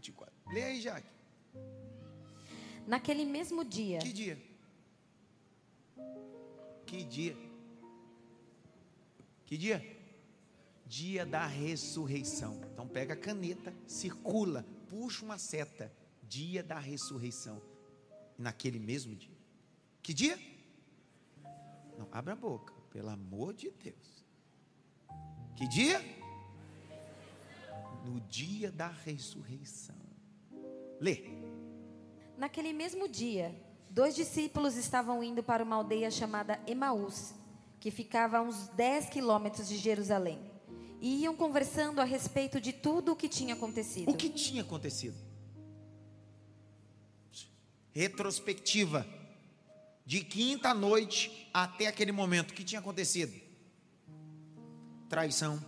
24. Lê aí, Jaque. Naquele mesmo dia, Que dia? Que dia? Que dia? Dia da ressurreição. Então pega a caneta, circula, puxa uma seta. Dia da ressurreição. Naquele mesmo dia. Que dia? Não, abra a boca, pelo amor de Deus. Que dia? No dia da ressurreição. Lê. naquele mesmo dia, dois discípulos estavam indo para uma aldeia chamada Emaús, que ficava a uns 10 quilômetros de Jerusalém. E iam conversando a respeito de tudo o que tinha acontecido. O que tinha acontecido? Retrospectiva. De quinta noite até aquele momento, o que tinha acontecido? Traição,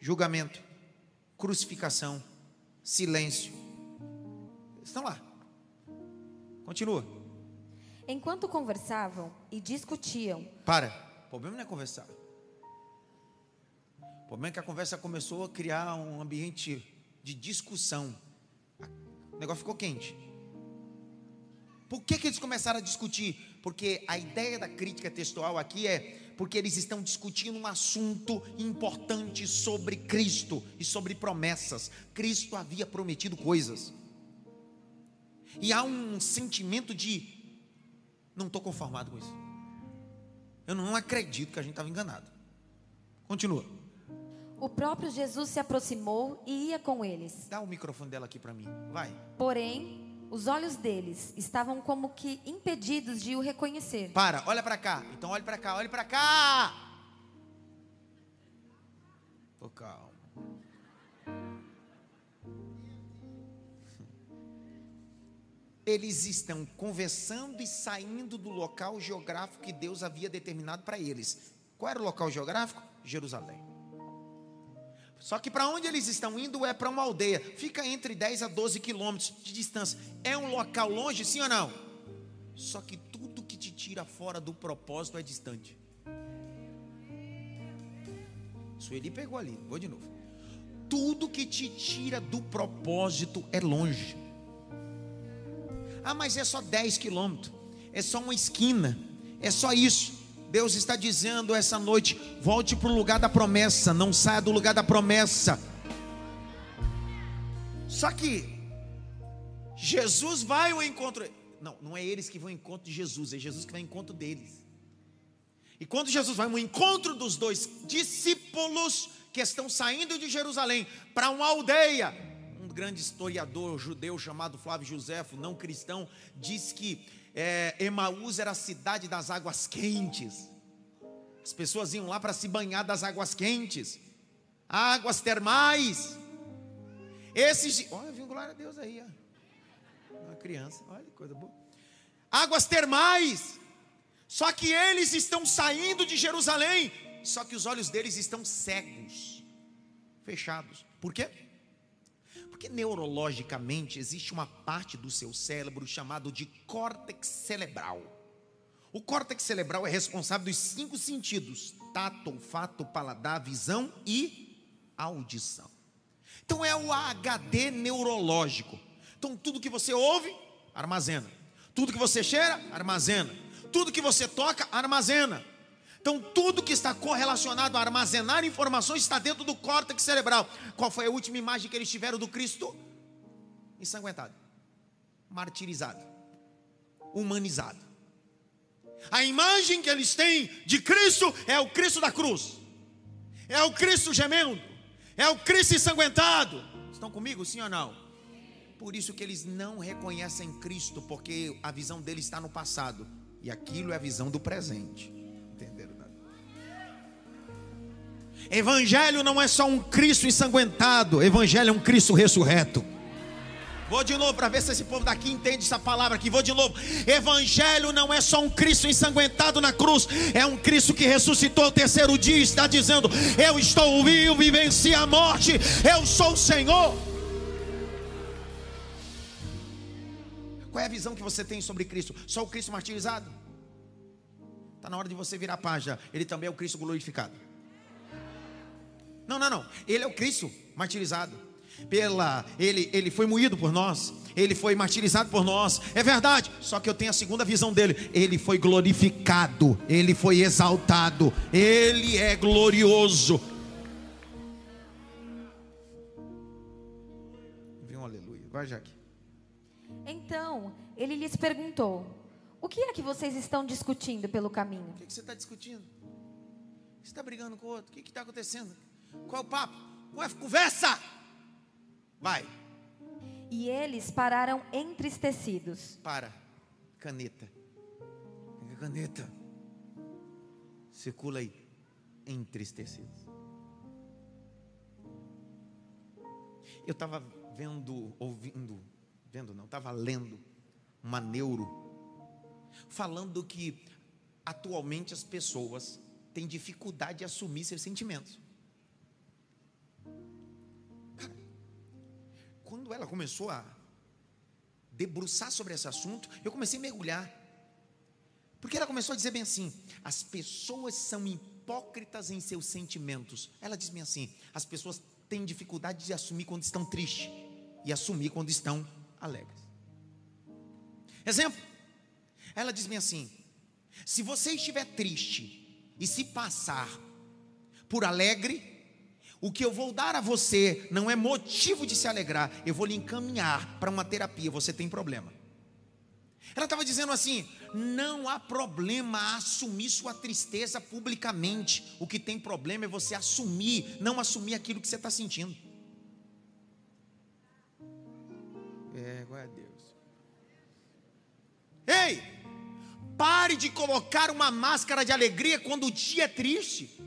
julgamento, crucificação, silêncio. Estão lá. Continua. Enquanto conversavam e discutiam, Para. O problema não é conversar. O problema é que a conversa começou a criar um ambiente de discussão. O negócio ficou quente. Por que, que eles começaram a discutir? Porque a ideia da crítica textual aqui é porque eles estão discutindo um assunto importante sobre Cristo e sobre promessas. Cristo havia prometido coisas. E há um sentimento de não estou conformado com isso. Eu não acredito que a gente estava enganado. Continua. o próprio Jesus se aproximou e ia com eles. Dá o microfone dela aqui para mim. Vai. Porém, os olhos deles estavam como que impedidos de o reconhecer. Para, olha para cá. Então olhe para cá, olhe para cá. Tô calmo. Eles estão conversando e saindo do local geográfico que Deus havia determinado para eles. Qual era o local geográfico? Jerusalém. Só que para onde eles estão indo é para uma aldeia. Fica entre 10 a 12 quilômetros de distância. É um local longe, sim ou não? Só que tudo que te tira fora do propósito é distante. Sueli pegou ali, vou de novo. Tudo que te tira do propósito é longe. Ah, mas é só 10 quilômetros, é só uma esquina, é só isso. Deus está dizendo essa noite: volte para o lugar da promessa, não saia do lugar da promessa. Só que Jesus vai ao encontro. Não, não é eles que vão ao encontro de Jesus, é Jesus que vai ao encontro deles. E quando Jesus vai ao encontro dos dois discípulos que estão saindo de Jerusalém para uma aldeia, um grande historiador judeu chamado Flávio Josefo, não cristão, diz que é, Emaús era a cidade das águas quentes. As pessoas iam lá para se banhar das águas quentes, águas termais. Esses, olha, viu glória a Deus aí, ó. Uma criança, olha que coisa boa. Águas termais. Só que eles estão saindo de Jerusalém, só que os olhos deles estão cegos, fechados. Por quê? Porque neurologicamente existe uma parte do seu cérebro chamado de córtex cerebral. O córtex cerebral é responsável dos cinco sentidos: tato, olfato, paladar, visão e audição. Então é o HD neurológico. Então tudo que você ouve, armazena. Tudo que você cheira, armazena. Tudo que você toca, armazena. Então, tudo que está correlacionado a armazenar informações está dentro do córtex cerebral. Qual foi a última imagem que eles tiveram do Cristo? Ensanguentado, martirizado, humanizado. A imagem que eles têm de Cristo é o Cristo da cruz, é o Cristo gemendo, é o Cristo ensanguentado. Estão comigo, sim ou não? Por isso que eles não reconhecem Cristo, porque a visão deles está no passado. E aquilo é a visão do presente. Evangelho não é só um Cristo ensanguentado, Evangelho é um Cristo ressurreto. Vou de novo para ver se esse povo daqui entende essa palavra aqui. Vou de novo. Evangelho não é só um Cristo ensanguentado na cruz, é um Cristo que ressuscitou o terceiro dia. e Está dizendo: Eu estou vivo e venci a morte. Eu sou o Senhor. Qual é a visão que você tem sobre Cristo? Só o Cristo martirizado? Está na hora de você virar a página. Ele também é o Cristo glorificado. Não, não, não. Ele é o Cristo martirizado. pela ele ele foi moído por nós, ele foi martirizado por nós. É verdade. Só que eu tenho a segunda visão dele. Ele foi glorificado, ele foi exaltado, ele é glorioso. Viu um aleluia. Vai, Jaque. Então, ele lhes perguntou: O que é que vocês estão discutindo pelo caminho? O que, que você está discutindo? Você está brigando com o outro? O que está acontecendo? Qual é o papo? Qual é a conversa? Vai. E eles pararam entristecidos. Para. Caneta. Pega a caneta. Circula aí. Entristecidos. Eu estava vendo, ouvindo, vendo não, estava lendo uma neuro falando que atualmente as pessoas têm dificuldade de assumir seus sentimentos. Quando ela começou a debruçar sobre esse assunto, eu comecei a mergulhar. Porque ela começou a dizer bem assim: as pessoas são hipócritas em seus sentimentos. Ela diz bem assim: as pessoas têm dificuldade de assumir quando estão tristes e assumir quando estão alegres. Exemplo, ela diz bem assim: se você estiver triste e se passar por alegre, o que eu vou dar a você não é motivo de se alegrar, eu vou lhe encaminhar para uma terapia. Você tem problema. Ela estava dizendo assim: não há problema assumir sua tristeza publicamente. O que tem problema é você assumir, não assumir aquilo que você está sentindo. É, glória a Deus. Ei, pare de colocar uma máscara de alegria quando o dia é triste.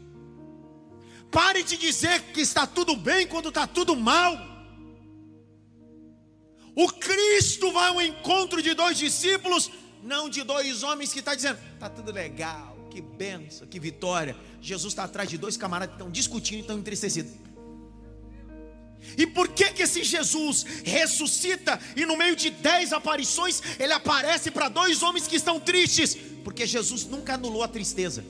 Pare de dizer que está tudo bem quando está tudo mal. O Cristo vai ao encontro de dois discípulos, não de dois homens que está dizendo, está tudo legal, que benção, que vitória. Jesus está atrás de dois camaradas que estão discutindo e estão entristecidos. E por que que esse Jesus ressuscita e no meio de dez aparições ele aparece para dois homens que estão tristes? Porque Jesus nunca anulou a tristeza.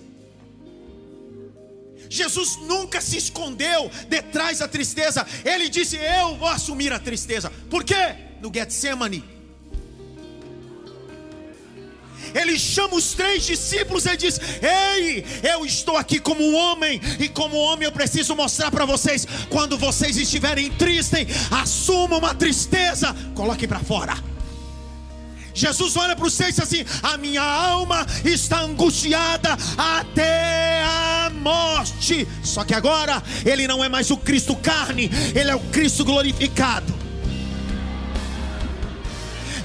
Jesus nunca se escondeu detrás da tristeza. Ele disse: Eu vou assumir a tristeza. Por quê? No Getsemane. Ele chama os três discípulos e diz: Ei, eu estou aqui como homem, e como homem eu preciso mostrar para vocês: quando vocês estiverem tristes, assumam uma tristeza, coloquem para fora. Jesus olha para os seis assim: A minha alma está angustiada até a morte. Só que agora ele não é mais o Cristo carne, ele é o Cristo glorificado.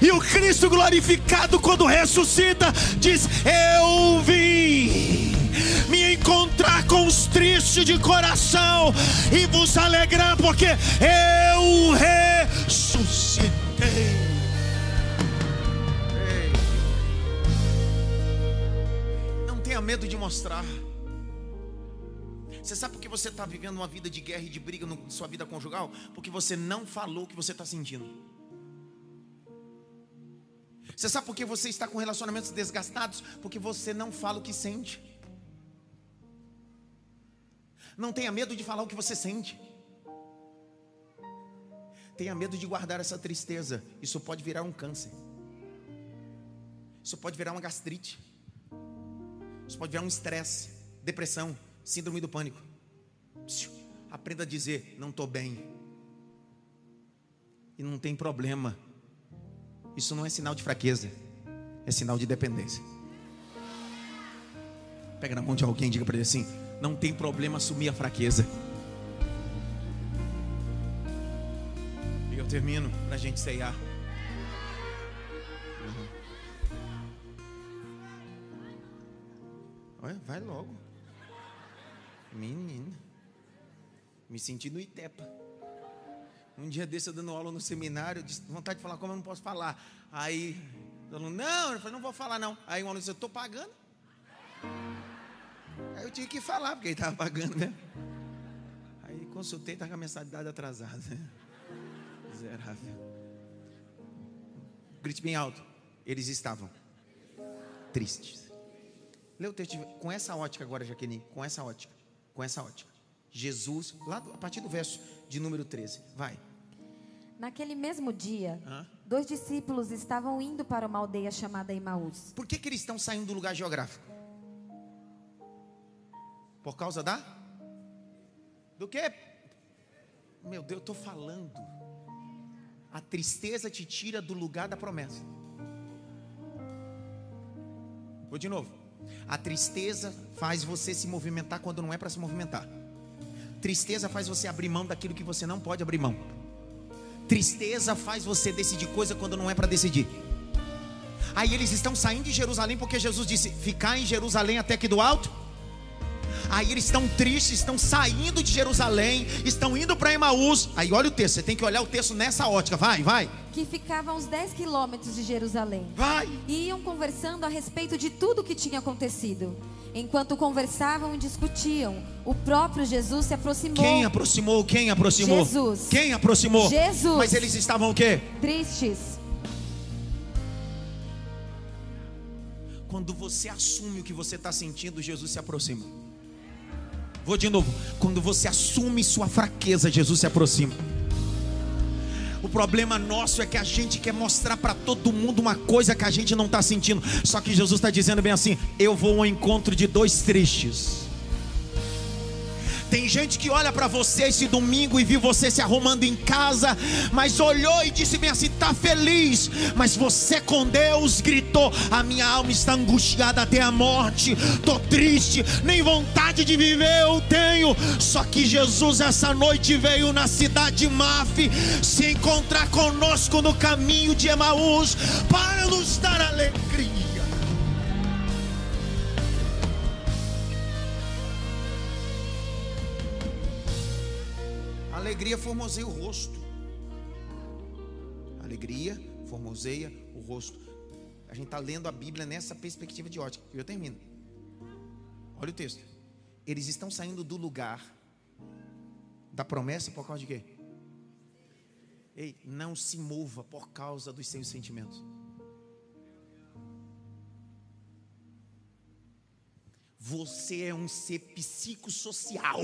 E o Cristo glorificado, quando ressuscita, diz: Eu vim me encontrar com os tristes de coração e vos alegrar, porque eu ressuscitei. tenha medo de mostrar. Você sabe por que você está vivendo uma vida de guerra e de briga na sua vida conjugal? Porque você não falou o que você está sentindo. Você sabe por que você está com relacionamentos desgastados? Porque você não fala o que sente. Não tenha medo de falar o que você sente. Tenha medo de guardar essa tristeza. Isso pode virar um câncer. Isso pode virar uma gastrite. Isso pode virar um estresse, depressão, síndrome do pânico. Aprenda a dizer: não estou bem. E não tem problema. Isso não é sinal de fraqueza, é sinal de dependência. Pega na mão de alguém e diga para ele assim: não tem problema assumir a fraqueza. E eu termino para a gente ceiar. Olha, vai logo. Menina. Me senti no Itepa. Um dia desse eu dando aula no seminário, disse, vontade de falar como eu não posso falar. Aí, aluno, não, eu falei, não vou falar não. Aí um aluno disse, eu estou pagando. Aí eu tive que falar, porque ele estava pagando, né? Aí consultei, estava com a mensalidade atrasada. Miserável. Grite bem alto. Eles estavam tristes. Lê o texto com essa ótica agora, Jaqueline, com essa ótica, com essa ótica. Jesus, lá a partir do verso de número 13, vai. Naquele mesmo dia, Hã? dois discípulos estavam indo para uma aldeia chamada Emaús. Por que, que eles estão saindo do lugar geográfico? Por causa da? Do que? Meu Deus, eu estou falando. A tristeza te tira do lugar da promessa. Vou de novo. A tristeza faz você se movimentar quando não é para se movimentar. Tristeza faz você abrir mão daquilo que você não pode abrir mão. Tristeza faz você decidir coisa quando não é para decidir. Aí eles estão saindo de Jerusalém porque Jesus disse: ficar em Jerusalém até que do alto. Aí eles estão tristes, estão saindo de Jerusalém, estão indo para Emaús. Aí olha o texto, você tem que olhar o texto nessa ótica. Vai, vai, Que ficava a uns 10 quilômetros de Jerusalém. vai. E iam conversando a respeito de tudo o que tinha acontecido. Enquanto conversavam e discutiam, o próprio Jesus se aproximou. Quem aproximou? Quem aproximou? Jesus. Quem aproximou? Jesus. Mas eles estavam o quê? Tristes. Quando você assume o que você está sentindo, Jesus se aproxima. Vou de novo. Quando você assume sua fraqueza, Jesus se aproxima. O problema nosso é que a gente quer mostrar para todo mundo uma coisa que a gente não está sentindo. Só que Jesus está dizendo bem assim: Eu vou ao encontro de dois tristes. Tem gente que olha para você esse domingo e viu você se arrumando em casa, mas olhou e disse bem assim: tá feliz, mas você com Deus gritou: a minha alma está angustiada até a morte, tô triste, nem vontade de viver eu tenho. Só que Jesus essa noite veio na cidade de Maf se encontrar conosco no caminho de Emaús para nos dar alegria. Alegria formoseia o rosto. Alegria formoseia o rosto. A gente está lendo a Bíblia nessa perspectiva de ótica. Eu termino. Olha o texto. Eles estão saindo do lugar da promessa por causa de quê? Ei, não se mova por causa dos seus sentimentos. Você é um ser psicossocial.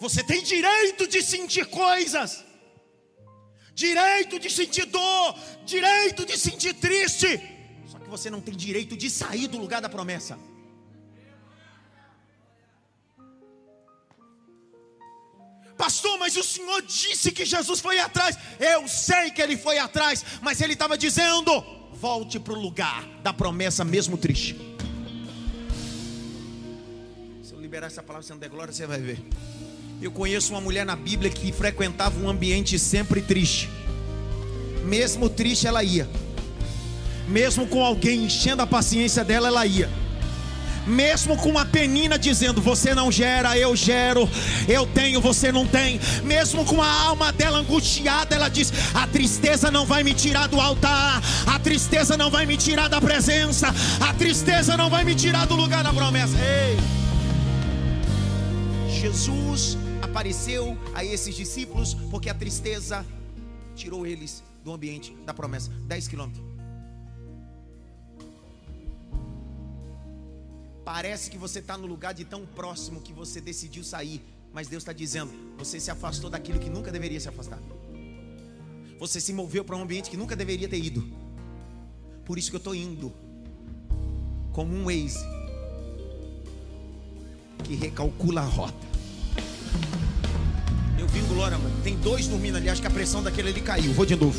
Você tem direito de sentir coisas, direito de sentir dor, direito de sentir triste. Só que você não tem direito de sair do lugar da promessa. Pastor, mas o Senhor disse que Jesus foi atrás. Eu sei que ele foi atrás, mas ele estava dizendo: volte para o lugar da promessa, mesmo triste. Se eu liberar essa palavra, você não der glória, você vai ver. Eu conheço uma mulher na Bíblia que frequentava um ambiente sempre triste. Mesmo triste, ela ia. Mesmo com alguém enchendo a paciência dela, ela ia. Mesmo com uma penina dizendo: Você não gera, eu gero, eu tenho, você não tem. Mesmo com a alma dela angustiada, ela diz: A tristeza não vai me tirar do altar, a tristeza não vai me tirar da presença, a tristeza não vai me tirar do lugar da promessa. Ei! Jesus apareceu a esses discípulos porque a tristeza tirou eles do ambiente da promessa. 10 quilômetros. Parece que você está no lugar de tão próximo que você decidiu sair, mas Deus está dizendo: você se afastou daquilo que nunca deveria se afastar. Você se moveu para um ambiente que nunca deveria ter ido. Por isso que eu estou indo, como um Waze que recalcula a rota. Glória, mano. Tem dois dormindo ali. Acho que a pressão daquele ali caiu. Vou de novo.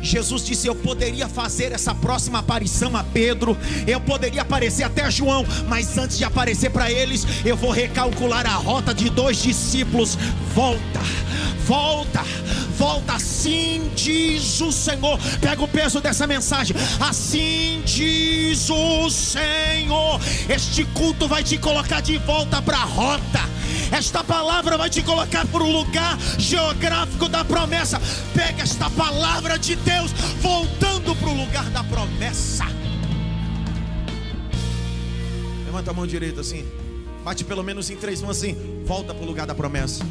Jesus disse: Eu poderia fazer essa próxima aparição a Pedro, eu poderia aparecer até a João, mas antes de aparecer para eles, eu vou recalcular a rota de dois discípulos. Volta, volta, volta. Assim diz o Senhor. Pega o peso dessa mensagem. Assim diz o Senhor. Este culto vai te colocar de volta para a rota. Esta palavra vai te colocar para o lugar geográfico da promessa. Pega esta palavra de Deus, voltando para o lugar da promessa. Levanta a mão direita assim. Bate pelo menos em três mãos assim. Volta para o lugar da promessa.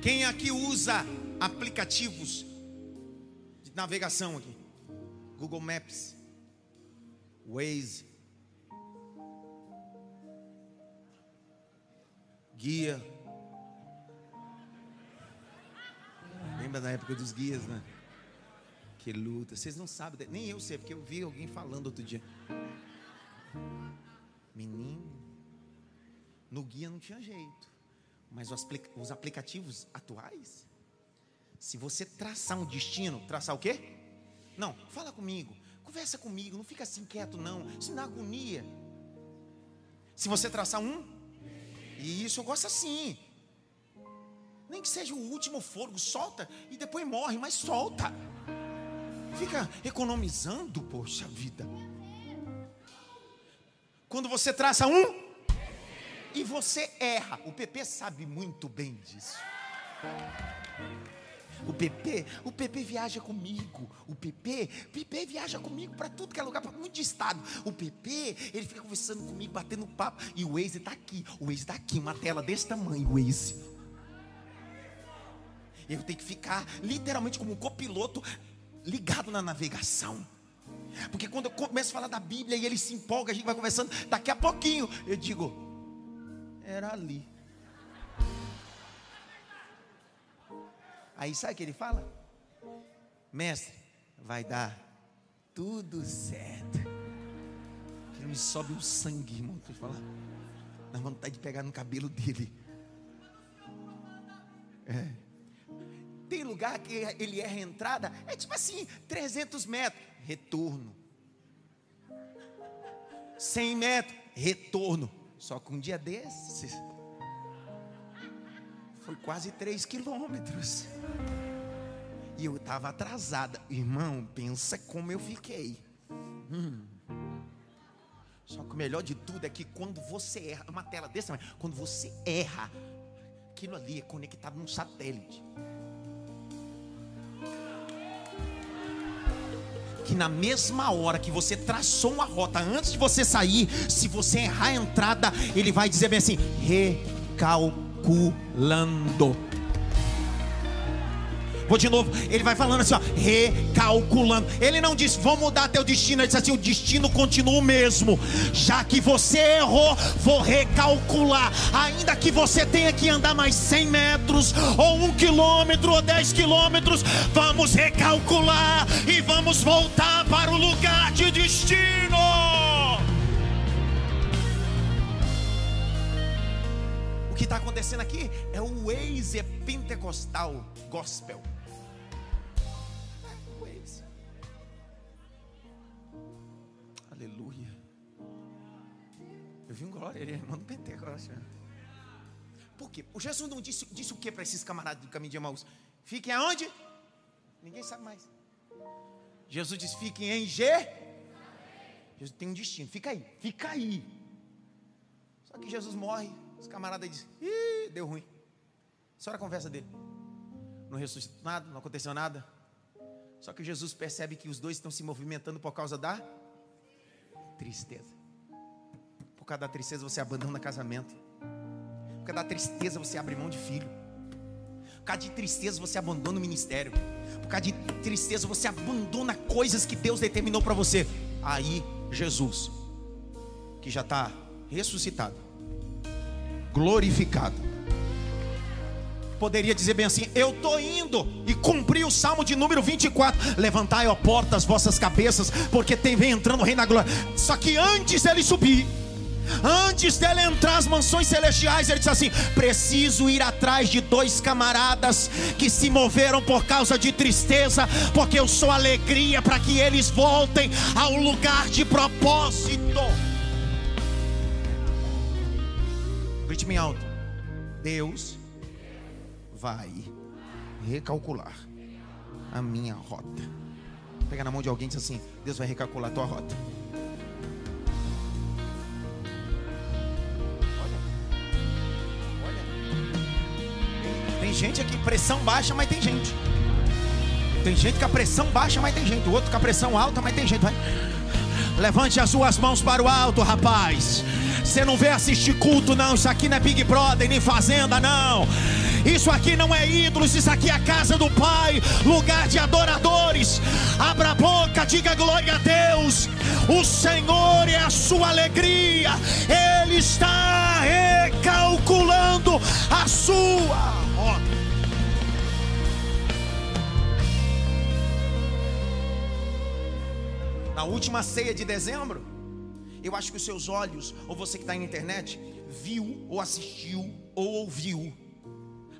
Quem aqui usa aplicativos navegação aqui. Google Maps, Waze, guia. Lembra da época dos guias, né? Que luta. Vocês não sabem, nem eu sei, porque eu vi alguém falando outro dia. Menino, no guia não tinha jeito. Mas os aplicativos atuais, se você traçar um destino, traçar o quê? Não, fala comigo, conversa comigo, não fica assim quieto, não. Isso dá agonia. Se você traçar um, e isso eu gosto assim. Nem que seja o último fogo, solta e depois morre, mas solta. Fica economizando, poxa vida. Quando você traça um e você erra, o PP sabe muito bem disso. O PP, o PP viaja comigo. O PP, PP viaja comigo para tudo que é lugar, para muito estado. O PP, ele fica conversando comigo, batendo papo. E o Waze está aqui. O Waze está aqui, uma tela desse tamanho, o Waze. Eu tenho que ficar literalmente como um copiloto ligado na navegação. Porque quando eu começo a falar da Bíblia e ele se empolga, a gente vai conversando, daqui a pouquinho eu digo, era ali. Aí sabe o que ele fala? Mestre, vai dar tudo certo. Ele me sobe o sangue, irmão. Eu falar. Dá vontade de pegar no cabelo dele. É. Tem lugar que ele erra a entrada, é tipo assim, 300 metros, retorno. 100 metros, retorno. Só que um dia desses, quase 3 quilômetros. E eu estava atrasada. Irmão, pensa como eu fiquei. Hum. Só que o melhor de tudo é que quando você erra, uma tela desse quando você erra, aquilo ali é conectado num satélite. que na mesma hora que você traçou uma rota antes de você sair, se você errar a entrada, ele vai dizer bem assim: recalculando. Vou de novo, ele vai falando assim, ó, recalculando. Ele não diz, vou mudar teu destino. Ele diz assim: o destino continua o mesmo. Já que você errou, vou recalcular. Ainda que você tenha que andar mais 100 metros, ou um quilômetro, ou 10 quilômetros, vamos recalcular e vamos voltar para o lugar de destino. Está acontecendo aqui é o ex pentecostal gospel. vi um glória, ele é irmão do Pentecostes. Por quê? O Jesus não disse, disse o que para esses camaradas do caminho de Emaús? Fiquem aonde? Ninguém sabe mais. Jesus disse: fiquem em G. Jesus tem um destino, fica aí, fica aí. Só que Jesus morre, os camaradas dizem: ih, deu ruim. Só a conversa dele. Não ressuscitou nada, não aconteceu nada. Só que Jesus percebe que os dois estão se movimentando por causa da tristeza. Por causa da tristeza você abandona casamento. Por causa da tristeza você abre mão de filho. Por causa de tristeza você abandona o ministério. Por causa de tristeza você abandona coisas que Deus determinou para você. Aí Jesus, que já está ressuscitado, glorificado, poderia dizer bem assim: Eu estou indo e cumpri o salmo de número 24. Levantai, ó portas, vossas cabeças, porque tem, vem entrando o Rei da Glória. Só que antes ele subir, Antes dele entrar às mansões celestiais, ele disse assim: preciso ir atrás de dois camaradas que se moveram por causa de tristeza, porque eu sou alegria para que eles voltem ao lugar de propósito. Grite me alto. Deus vai recalcular a minha rota. Pega na mão de alguém e diz assim: Deus vai recalcular a tua rota. Tem gente aqui, pressão baixa, mas tem gente. Tem gente com a pressão baixa, mas tem gente. O outro com a pressão alta, mas tem gente. Vai. Levante as suas mãos para o alto, rapaz. Você não vê assistir culto, não. Isso aqui não é Big Brother, nem Fazenda, não. Isso aqui não é ídolos, isso aqui é a casa do Pai, lugar de adoradores. Abra a boca, diga glória a Deus. O Senhor é a sua alegria, Ele está recalculando a sua rota. Na última ceia de dezembro, eu acho que os seus olhos, ou você que está na internet, viu ou assistiu ou ouviu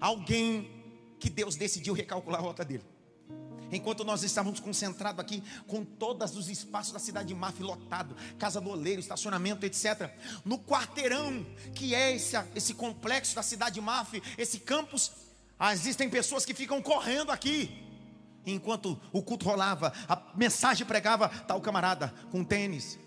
alguém que Deus decidiu recalcular a rota dele. Enquanto nós estávamos concentrados aqui com todos os espaços da cidade de Maf lotado, casa do oleiro, estacionamento, etc. No quarteirão, que é esse, esse complexo da cidade de Maf, esse campus, existem pessoas que ficam correndo aqui. Enquanto o culto rolava, a mensagem pregava, tal camarada com tênis,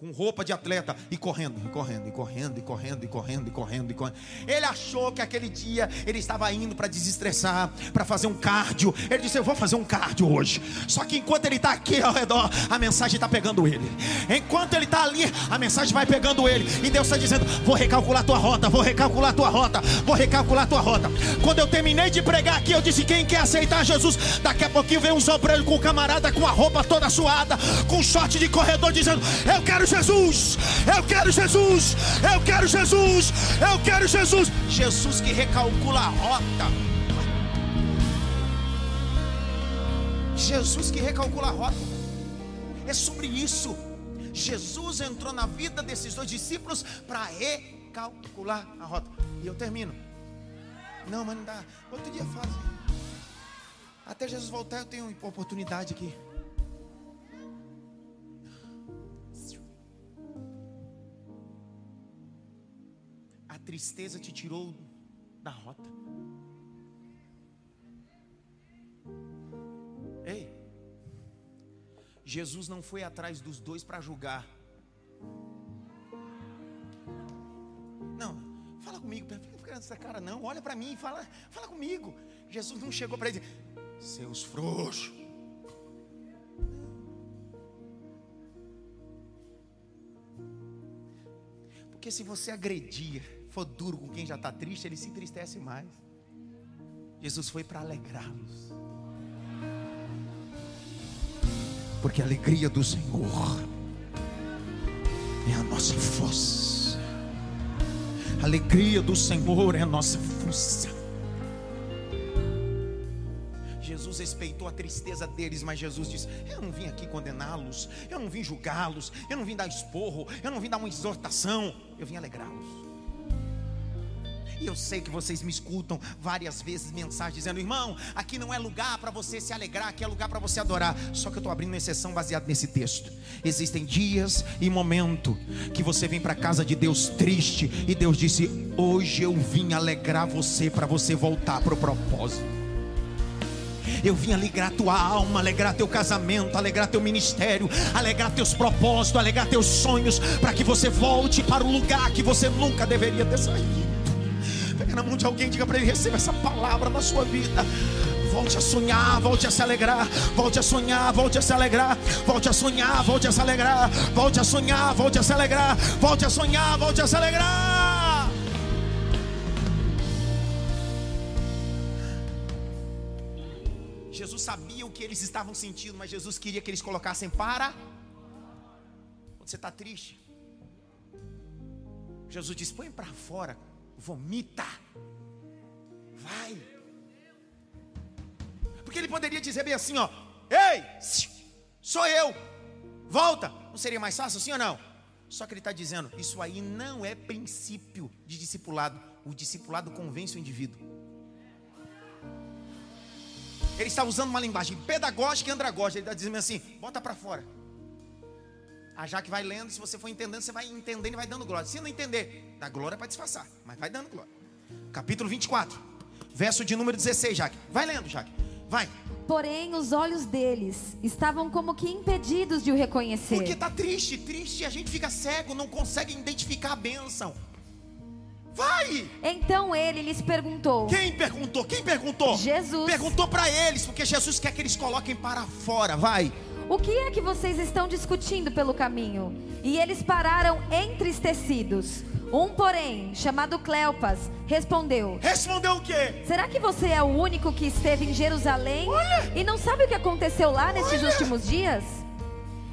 com roupa de atleta e correndo, e correndo, e correndo, e correndo, e correndo, e correndo, e correndo. Ele achou que aquele dia ele estava indo para desestressar, para fazer um cardio. Ele disse: Eu vou fazer um cardio hoje. Só que enquanto ele está aqui ao redor, a mensagem está pegando ele. Enquanto ele está ali, a mensagem vai pegando ele. E Deus está dizendo: Vou recalcular tua rota, vou recalcular tua rota, vou recalcular tua rota. Quando eu terminei de pregar aqui, eu disse: Quem quer aceitar Jesus? Daqui a pouquinho vem um sobreiro com o camarada com a roupa toda suada, com short de corredor, dizendo: Eu quero Jesus, eu quero Jesus, eu quero Jesus, eu quero Jesus. Jesus que recalcula a rota. Jesus que recalcula a rota. É sobre isso. Jesus entrou na vida desses dois discípulos para recalcular a rota. E eu termino. Não, mas não dá. Outro dia faz. Até Jesus voltar, eu tenho oportunidade aqui. Tristeza te tirou da rota. Ei, Jesus não foi atrás dos dois para julgar. Não, fala comigo, fica nessa cara não, olha para mim, fala, fala comigo. Jesus não chegou para ele seus frouxos. Porque se você agredir, for duro com quem já está triste, ele se entristece mais. Jesus foi para alegrá-los. Porque a alegria do Senhor é a nossa força. A alegria do Senhor é a nossa força. Jesus respeitou a tristeza deles, mas Jesus disse: Eu não vim aqui condená-los, eu não vim julgá-los, eu não vim dar esporro, eu não vim dar uma exortação, eu vim alegrá-los. E eu sei que vocês me escutam várias vezes mensagens dizendo: irmão, aqui não é lugar para você se alegrar, aqui é lugar para você adorar. Só que eu estou abrindo uma exceção baseado nesse texto. Existem dias e momento que você vem para a casa de Deus triste e Deus disse: hoje eu vim alegrar você para você voltar para o propósito. Eu vim alegrar tua alma, alegrar teu casamento, alegrar teu ministério, alegrar teus propósitos, alegrar teus sonhos, para que você volte para o lugar que você nunca deveria ter saído. Pega na mão de alguém, diga para ele: receba essa palavra na sua vida. Volte a sonhar, volte a se alegrar, volte a sonhar, volte a se alegrar, volte a sonhar, volte a se alegrar, volte a sonhar, volte a se alegrar, volte a sonhar, volte a se alegrar. Jesus sabia o que eles estavam sentindo, mas Jesus queria que eles colocassem para. Quando você está triste, Jesus disse: põe para fora, vomita, vai. Porque ele poderia dizer bem assim: ó, ei, sou eu, volta. Não seria mais fácil, sim ou não? Só que ele está dizendo: isso aí não é princípio de discipulado. O discipulado convence o indivíduo. Ele está usando uma linguagem pedagógica e andragógica. Ele está dizendo assim: bota para fora. A Jaque vai lendo, se você for entendendo, você vai entendendo e vai dando glória. Se não entender, dá glória para disfarçar, mas vai dando glória. Capítulo 24, verso de número 16, Jaque. Vai lendo, Jaque. Vai. Porém, os olhos deles estavam como que impedidos de o reconhecer. Porque está triste, triste, a gente fica cego, não consegue identificar a bênção. Vai! Então ele lhes perguntou. Quem perguntou? Quem perguntou? Jesus. Perguntou para eles, porque Jesus quer que eles coloquem para fora. Vai. O que é que vocês estão discutindo pelo caminho? E eles pararam entristecidos. Um, porém, chamado Cleopas, respondeu: Respondeu o quê? Será que você é o único que esteve em Jerusalém Olha! e não sabe o que aconteceu lá nesses Olha! últimos dias?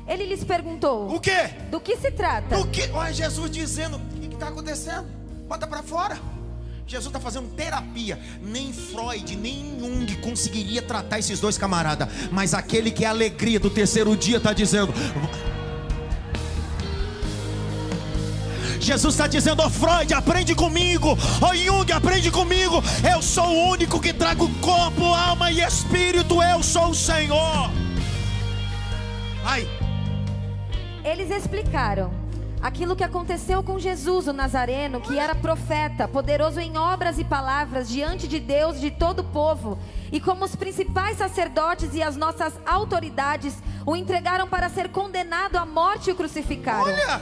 Ele lhes perguntou: O quê? Do que se trata? O que? Olha Jesus dizendo: O que está acontecendo? Bota para fora. Jesus está fazendo terapia. Nem Freud, nem Jung conseguiria tratar esses dois camaradas. Mas aquele que é a alegria do terceiro dia está dizendo. Jesus está dizendo, ó Freud, aprende comigo, ó Jung, aprende comigo. Eu sou o único que trago corpo, alma e espírito. Eu sou o Senhor. Ai, Eles explicaram aquilo que aconteceu com Jesus, o Nazareno, que era profeta, poderoso em obras e palavras diante de Deus e de todo o povo, e como os principais sacerdotes e as nossas autoridades o entregaram para ser condenado à morte e o crucificaram. olha.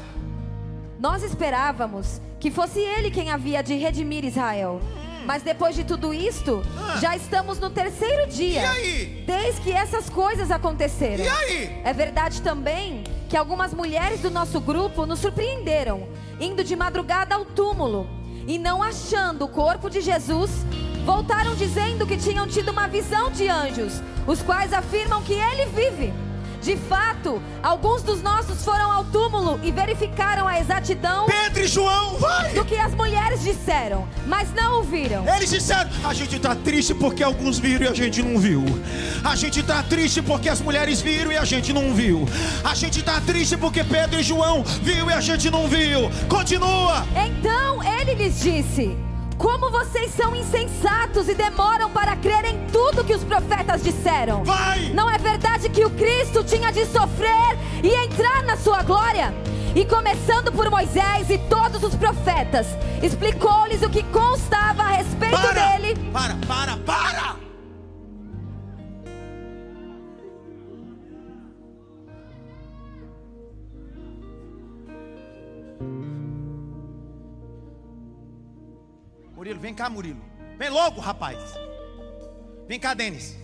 Nós esperávamos que fosse ele quem havia de redimir Israel. Mas depois de tudo isto, Ah. já estamos no terceiro dia. E aí? Desde que essas coisas aconteceram. E aí? É verdade também que algumas mulheres do nosso grupo nos surpreenderam, indo de madrugada ao túmulo e não achando o corpo de Jesus, voltaram dizendo que tinham tido uma visão de anjos, os quais afirmam que ele vive. De fato, alguns dos nossos foram ao túmulo e verificaram a exatidão Pedro e João, vai! do que as mulheres disseram, mas não o viram. Eles disseram: a gente está triste porque alguns viram e a gente não viu. A gente está triste porque as mulheres viram e a gente não viu. A gente está triste porque Pedro e João viu e a gente não viu. Continua. Então ele lhes disse: Como vocês são insensatos e demoram para crer em tudo que os profetas disseram? Vai! Não é verdade que o Cristo tinha de sofrer e entrar na sua glória? E começando por Moisés e todos os profetas, explicou-lhes o que constava a respeito Para! dele. Para, para, para! Murilo, vem cá, Murilo. Vem logo, rapaz. Vem cá, Denis.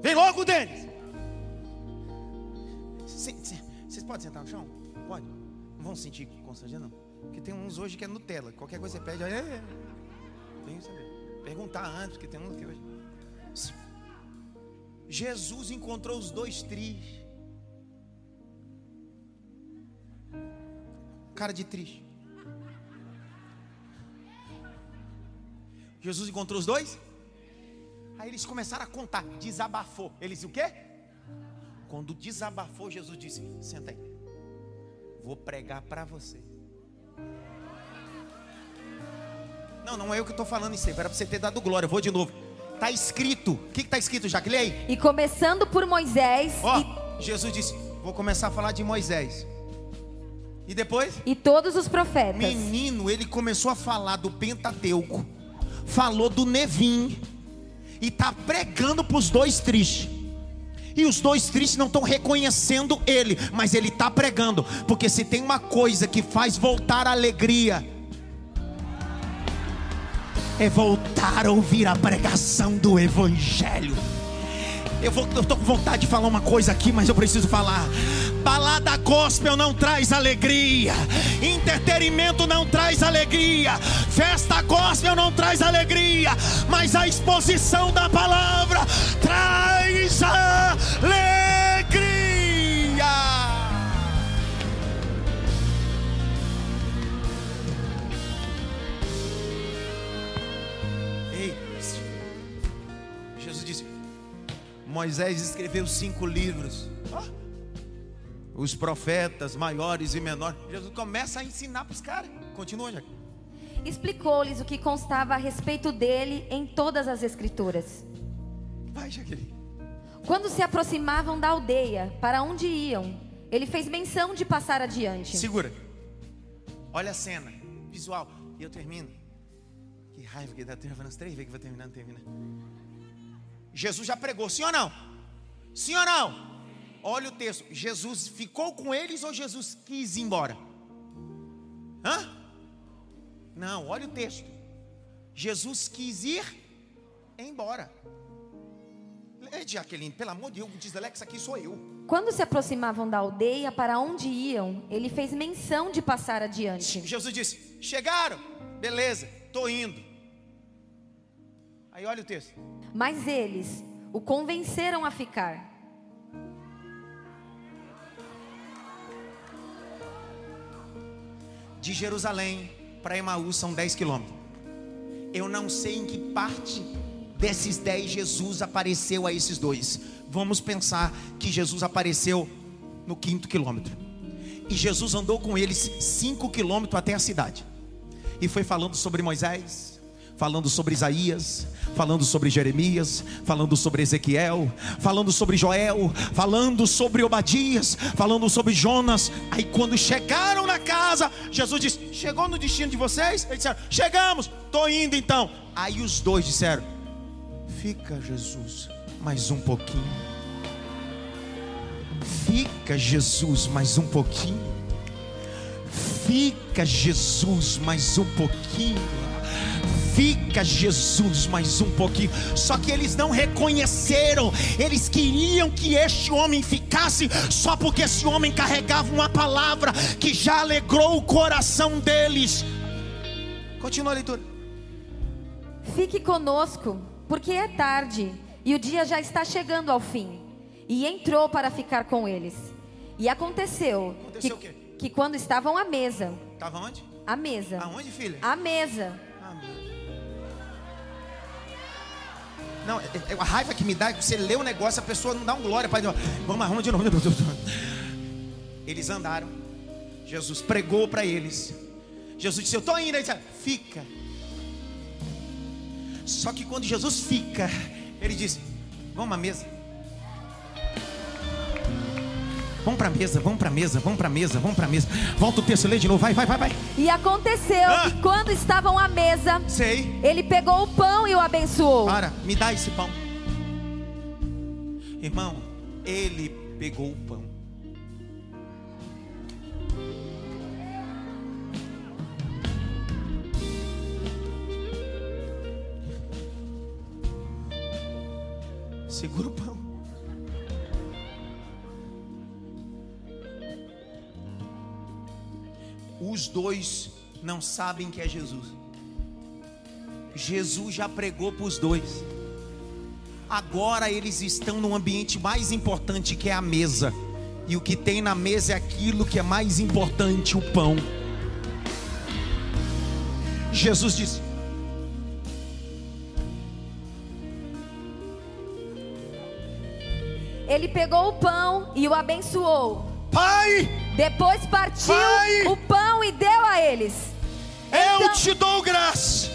Vem logo, Denis. Vocês podem sentar no chão? Pode. Não vão sentir constrangendo, não. Porque tem uns hoje que é Nutella. Qualquer coisa você pede, aí. É, tem que saber. Perguntar antes, porque tem uns que hoje. Jesus encontrou os dois tris. Cara de triste. Jesus encontrou os dois? Aí eles começaram a contar, desabafou. Eles o quê? Quando desabafou, Jesus disse: Senta aí, vou pregar para você. Não, não é eu que estou falando isso aí, era para você ter dado glória. Eu vou de novo. Está escrito. O que está escrito, Jaque? Lê aí. E começando por Moisés Ó, e, Jesus disse: Vou começar a falar de Moisés. E depois? e todos os profetas. Menino, ele começou a falar do Pentateuco, falou do Nevim, e tá pregando para os dois tristes. E os dois tristes não estão reconhecendo ele, mas ele está pregando, porque se tem uma coisa que faz voltar a alegria, é voltar a ouvir a pregação do Evangelho. Eu, vou, eu com vontade de falar uma coisa aqui, mas eu preciso falar. Balada gospel não traz alegria. Entretenimento não traz alegria. Festa gospel não traz alegria. Mas a exposição da palavra traz alegria. Jesus disse: Moisés escreveu cinco livros. Os profetas maiores e menores. Jesus começa a ensinar para os caras. Continua, Jack. Explicou-lhes o que constava a respeito dele em todas as escrituras. Vai, Jaqueline. Quando se aproximavam da aldeia, para onde iam, ele fez menção de passar adiante. Segura. Olha a cena. Visual. E eu termino. Que raiva que dá. Falando as três vezes que vai terminar, não termina. Jesus já pregou, sim ou não? Sim ou não? Olha o texto. Jesus ficou com eles ou Jesus quis ir embora? Hã? Não, olha o texto. Jesus quis ir embora. É, Jaqueline, pelo amor de Deus, diz Alex, aqui sou eu. Quando se aproximavam da aldeia para onde iam, ele fez menção de passar adiante. Jesus disse: Chegaram, beleza, estou indo. Aí olha o texto. Mas eles o convenceram a ficar. De Jerusalém para Emaús são 10 quilômetros. Eu não sei em que parte desses 10 Jesus apareceu a esses dois. Vamos pensar que Jesus apareceu no quinto quilômetro. E Jesus andou com eles 5 quilômetros até a cidade. E foi falando sobre Moisés, falando sobre Isaías, falando sobre Jeremias, falando sobre Ezequiel, falando sobre Joel, falando sobre Obadias, falando sobre Jonas. Aí quando chegaram na casa, Jesus disse: Chegou no destino de vocês? Eles disseram: Chegamos, estou indo então. Aí os dois disseram: Fica, Jesus, mais um pouquinho. Fica, Jesus, mais um pouquinho. Fica, Jesus, mais um pouquinho. Fica, Jesus, mais um pouquinho. Só que eles não reconheceram. Eles queriam que este homem ficasse só porque esse homem carregava uma palavra que já alegrou o coração deles. Continua a leitura. Fique conosco, porque é tarde e o dia já está chegando ao fim. E entrou para ficar com eles. E aconteceu, Aconteceu que, o quê? que quando estavam à mesa, Estava onde? à mesa, Aonde, filha? à mesa, Não, é- é a raiva que me dá é que você lê o negócio, a pessoa não dá um glória para Deus. Vamos vamos de novo. Eles andaram. Jesus pregou para eles. Jesus disse: Eu estou indo. Ele disse: Fica. Só que quando Jesus fica, ele disse: Vamos à mesa. Vamos para a mesa, vamos para a mesa, vamos para a mesa, vamos para a mesa. Volta o texto, lê de novo, vai, vai, vai, vai. E aconteceu Ah. que quando estavam à mesa, Sei. ele pegou o pão e o abençoou. Para, me dá esse pão. Irmão, ele pegou o pão. Segura o pão. Os dois não sabem que é Jesus. Jesus já pregou para os dois. Agora eles estão no ambiente mais importante que é a mesa. E o que tem na mesa é aquilo que é mais importante, o pão. Jesus disse: Ele pegou o pão e o abençoou. Pai, Depois partiu Pai! o pão e deu a eles. eu Então- te dou graça.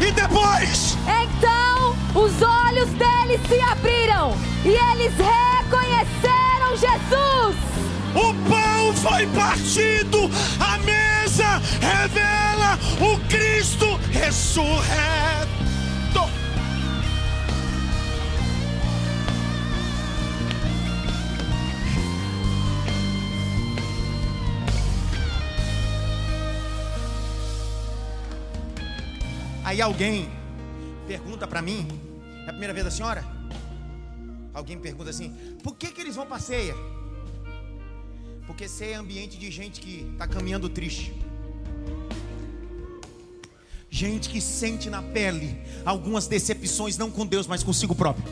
E depois, Então os olhos deles se abriram e eles reconheceram Jesus. o pão foi partido, a mesa revela o Cristo ressurreto. Aí alguém pergunta para mim, é a primeira vez da senhora? Alguém pergunta assim: por que, que eles vão para ceia? Porque ceia é ambiente de gente que está caminhando triste. Gente que sente na pele algumas decepções, não com Deus, mas consigo próprio.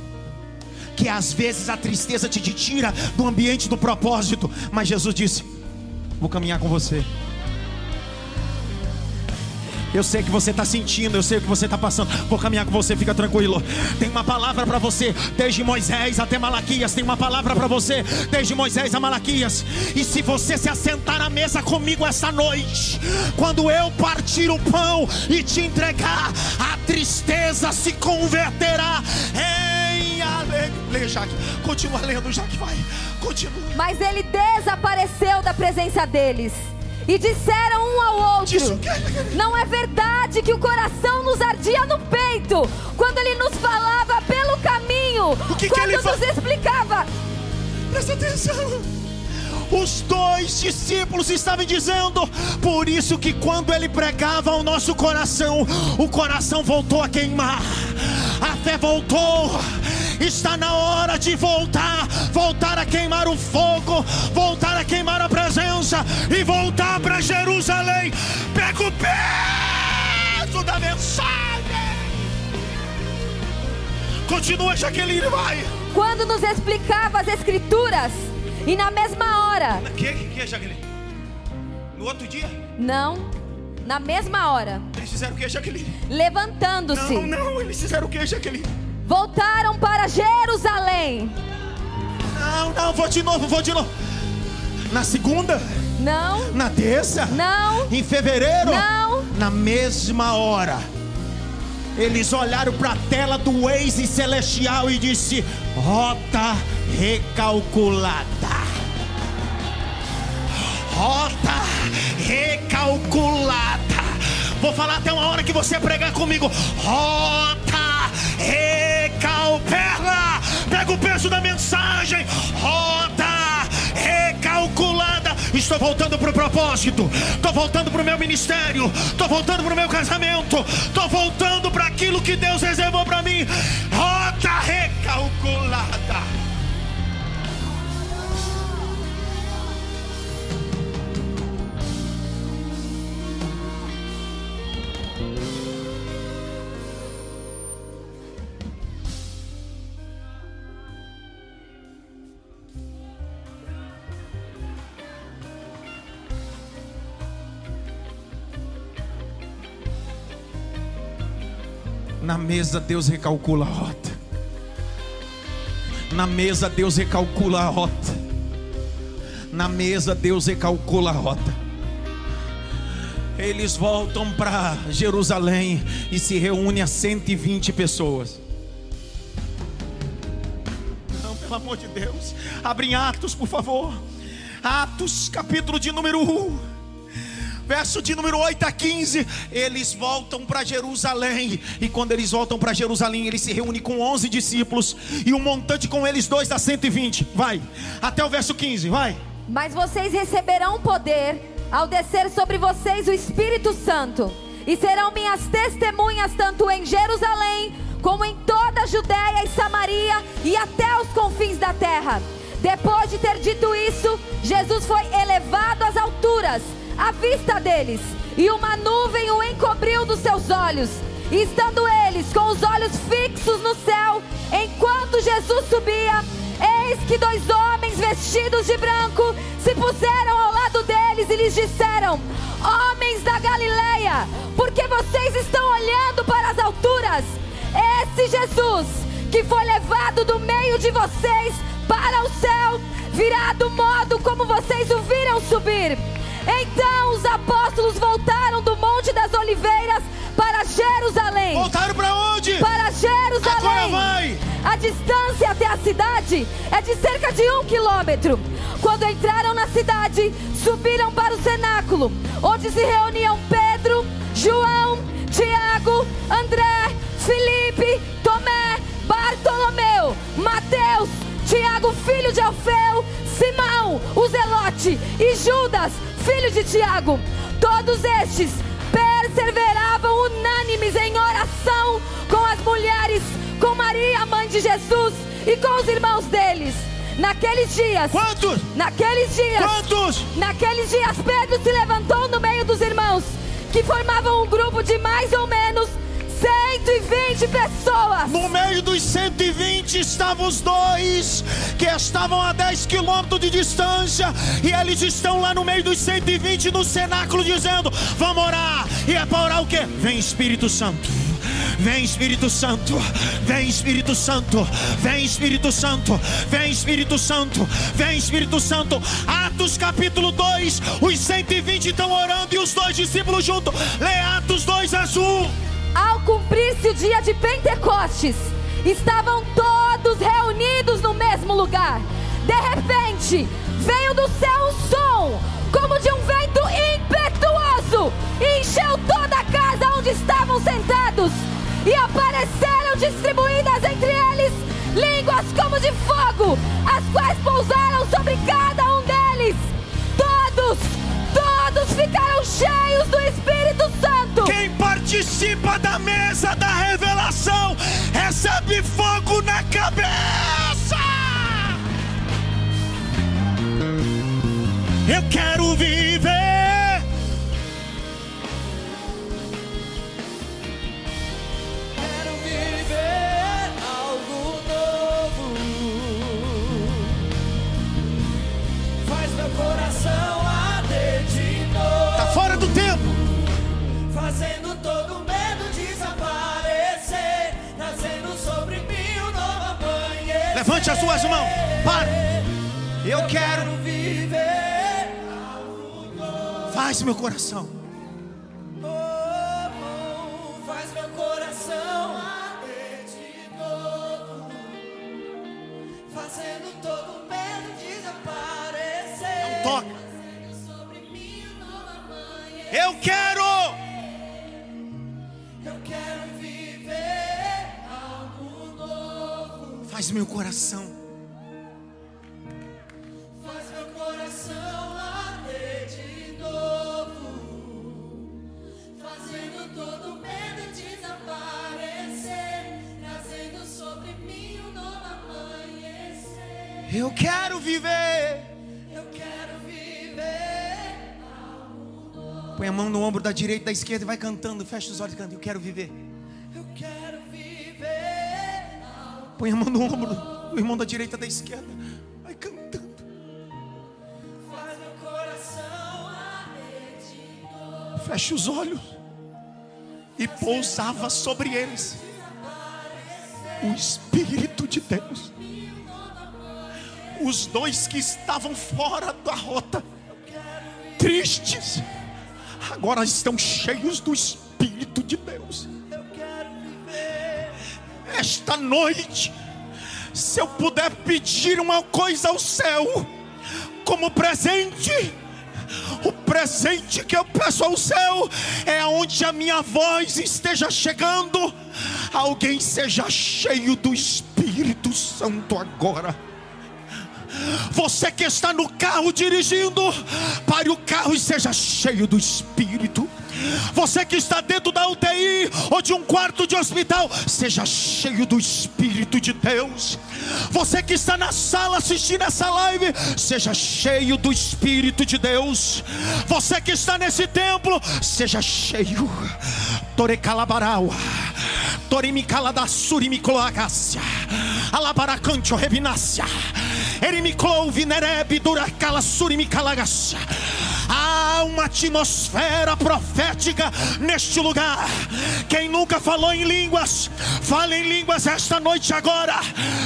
Que às vezes a tristeza te tira do ambiente do propósito. Mas Jesus disse: Vou caminhar com você. Eu sei que você está sentindo, eu sei o que você está passando. Vou caminhar com você, fica tranquilo. Tem uma palavra para você, desde Moisés até Malaquias. Tem uma palavra para você, desde Moisés a Malaquias. E se você se assentar à mesa comigo essa noite, quando eu partir o pão e te entregar, a tristeza se converterá em alegria. Lê, Jaque. Continua lendo, Jaque, vai. Continua. Mas ele desapareceu da presença deles. E disseram um ao outro: quê? Não é verdade que o coração nos ardia no peito quando ele nos falava pelo caminho, O que que quando ele nos fa- explicava. Presta atenção. Os dois discípulos estavam dizendo, por isso que quando ele pregava ao nosso coração, o coração voltou a queimar, a fé voltou. Está na hora de voltar, voltar a queimar o fogo, voltar a queimar a presença e voltar para Jerusalém. Pega o peso da mensagem. Continua, Jaqueline, vai. Quando nos explicava as Escrituras, e na mesma hora. Que, que, Jaqueline? No outro dia? Não, na mesma hora. Eles fizeram o que, Jaqueline? Levantando-se. Não, não, eles fizeram o que, Jaqueline? Voltaram para Jerusalém. Não, não, vou de novo, vou de novo. Na segunda? Não. Na terça? Não. Em fevereiro? Não. Na mesma hora. Eles olharam para a tela do Waze celestial e disse: rota recalculada. Rota recalculada. Vou falar até uma hora que você pregar comigo. Rota recalpela. Pega o peso da mensagem. Rota recalculada. Estou voltando para o propósito. Estou voltando para o meu ministério. Estou voltando para o meu casamento. Estou voltando para aquilo que Deus reservou para mim. Rota recalculada. Mesa Deus recalcula a rota. Na mesa Deus recalcula a rota. Na mesa Deus recalcula a rota. Eles voltam para Jerusalém e se reúnem a 120 pessoas. Não, pelo amor de Deus. Abre Atos, por favor. Atos, capítulo de número 1 verso de número 8 a 15, eles voltam para Jerusalém, e quando eles voltam para Jerusalém, eles se reúnem com 11 discípulos, e um montante com eles dois dá 120, vai, até o verso 15, vai. Mas vocês receberão poder, ao descer sobre vocês o Espírito Santo, e serão minhas testemunhas tanto em Jerusalém, como em toda a Judéia e Samaria, e até os confins da terra. Depois de ter dito isso, Jesus foi elevado às alturas, à vista deles, e uma nuvem o encobriu dos seus olhos. Estando eles com os olhos fixos no céu, enquanto Jesus subia, eis que dois homens vestidos de branco se puseram ao lado deles e lhes disseram: Homens da Galileia, por que vocês estão olhando para as alturas? Esse Jesus que foi levado do meio de vocês para o céu, virá do modo como vocês o viram subir. Então os apóstolos voltaram do Monte das Oliveiras para Jerusalém. Voltaram para onde? Para Jerusalém. Agora vai. A distância até a cidade é de cerca de um quilômetro. Quando entraram na cidade, subiram para o cenáculo, onde se reuniam Pedro, João, Tiago, André, Felipe, Tomé, Bartolomeu, Mateus, Tiago, filho de Alfeu, Simão, o Zelote e Judas, filho de Tiago. Todos estes perseveravam unânimes em oração com as mulheres, com Maria, mãe de Jesus, e com os irmãos deles. Naqueles dias. Quantos? Naqueles dias. Quantos? Naqueles dias, Pedro se levantou no meio dos irmãos, que formavam um grupo de mais ou menos 120 pessoas. No meio dos 120 estavam os dois que estavam a 10 quilômetros de distância. E eles estão lá no meio dos 120 no cenáculo dizendo: Vamos orar. E é para orar o quê? Vem Espírito Santo. Vem Espírito Santo, vem Espírito Santo, vem Espírito Santo, vem Espírito Santo, vem Espírito Santo. Atos capítulo 2, os 120 estão orando e os dois discípulos juntos. Lê Atos 2 azul. No o dia de Pentecostes, estavam todos reunidos no mesmo lugar. De repente, veio do céu um som, como de um vento impetuoso, e encheu toda a casa onde estavam sentados. E apareceram distribuídas entre eles línguas como de fogo, as quais pousaram sobre cada um deles. Todos, todos ficaram cheios do Espírito Santo. Quem participa da mesa da revelação recebe fogo na cabeça. Eu quero viver. Fazendo todo medo desaparecer. Trazendo sobre mim um novo amanhecer. Levante as suas mãos. Para. Eu quero. viver. Faz meu coração. Oh, oh, faz meu coração arder de novo. Fazendo todo medo desaparecer. Toca. Novo. Eu quero. Eu quero viver algo novo. Faz meu coração. Direita da esquerda e vai cantando. Fecha os olhos e canta. Eu quero viver. Eu quero viver. Põe a mão no ombro do irmão da direita da esquerda. Vai cantando. Faz meu coração arder. Fecha os olhos. E pousava sobre eles o Espírito de Deus. Os dois que estavam fora da rota, tristes, agora estão cheios do Espírito de Deus. Esta noite, se eu puder pedir uma coisa ao céu, como presente, o presente que eu peço ao céu é onde a minha voz esteja chegando, alguém seja cheio do Espírito Santo agora. Você que está no carro dirigindo, pare o carro e seja cheio do Espírito. Você que está dentro da UTI ou de um quarto de hospital, seja cheio do Espírito de Deus. Você que está na sala assistindo essa live, seja cheio do Espírito de Deus. Você que está nesse templo, seja cheio. Tore calabarau. Torimicala da surimicoloagácia. Alabaracancho revinácia. Erimiclou vinerebe duracala surimicalagácia. Há uma atmosfera profética neste lugar. Quem nunca falou em línguas, fale em línguas esta noite agora.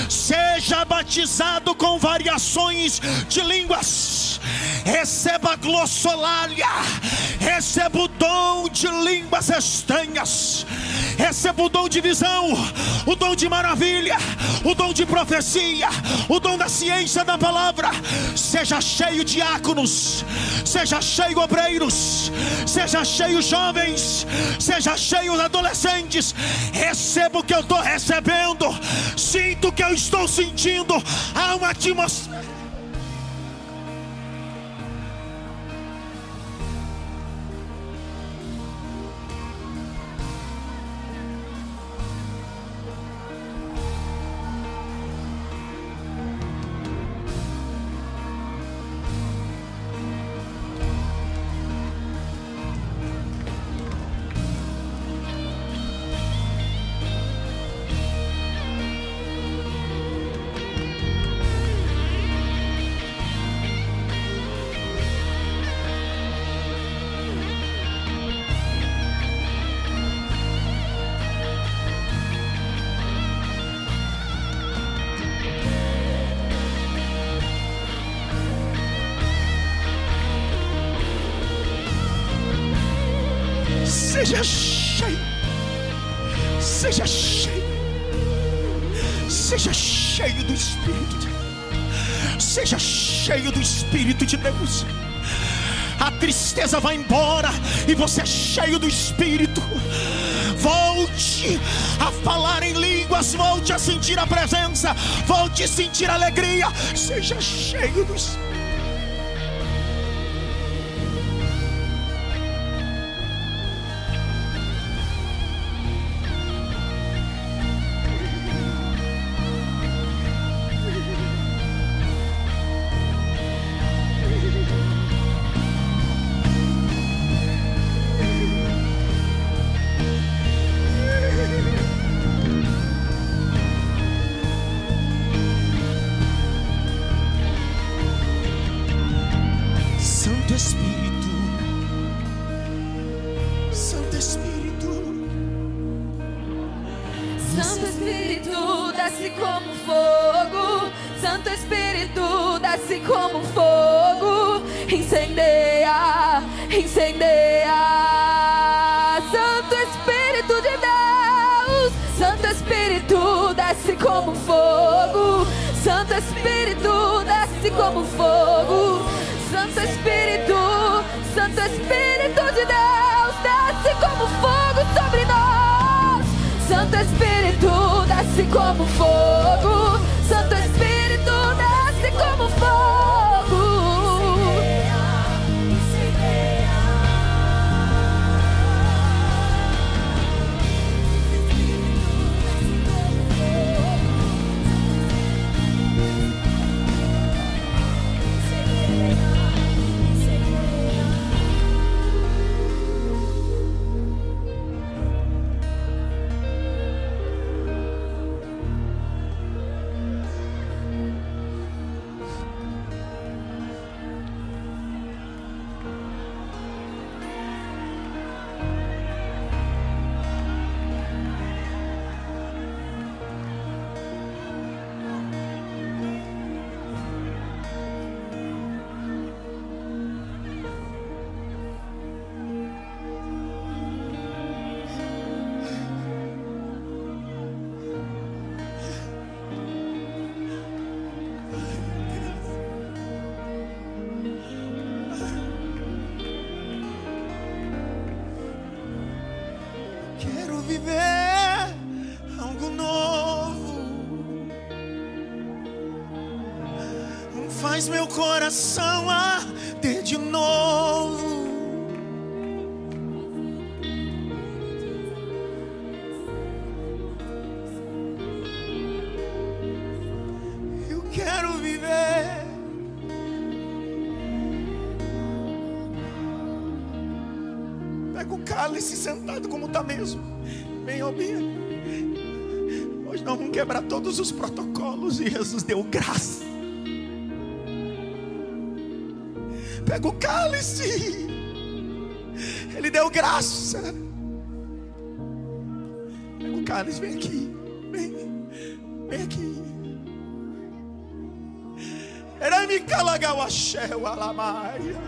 Seja batizado com variações de línguas. Receba glossolalia. Receba o dom de línguas estranhas. Receba o dom de visão, o dom de maravilha, o dom de profecia, o dom da ciência da palavra. Seja cheio diáconos, seja cheio obreiros, seja cheio jovens, seja cheio adolescentes. Receba o que eu estou recebendo, sinto o que eu estou sentindo. Há uma atmosfera. Você é cheio do Espírito. Volte a falar em línguas, volte a sentir a presença, volte a sentir a alegria. Seja cheio do Espírito. Coração arder de novo. Eu quero viver. Pega o cálice sentado como está mesmo. Vem, Bia. Hoje nós vamos quebrar todos os protocolos e Jesus deu graça. Pega o cálice. Ele deu graça. Pega o cálice, vem aqui. Vem, vem aqui. Erami kalagawashel alamaia.